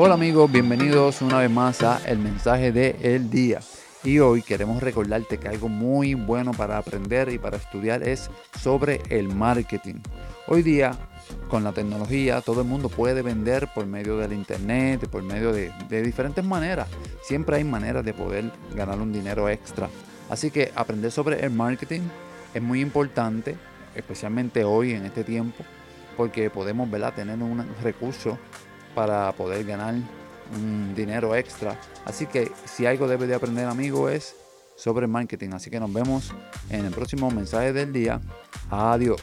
Hola amigos, bienvenidos una vez más a El Mensaje de El Día. Y hoy queremos recordarte que algo muy bueno para aprender y para estudiar es sobre el marketing. Hoy día, con la tecnología, todo el mundo puede vender por medio del internet, por medio de, de diferentes maneras. Siempre hay maneras de poder ganar un dinero extra. Así que aprender sobre el marketing es muy importante, especialmente hoy en este tiempo, porque podemos ¿verdad? tener un recurso para poder ganar un dinero extra. Así que si algo debe de aprender amigo es sobre marketing. Así que nos vemos en el próximo mensaje del día. Adiós.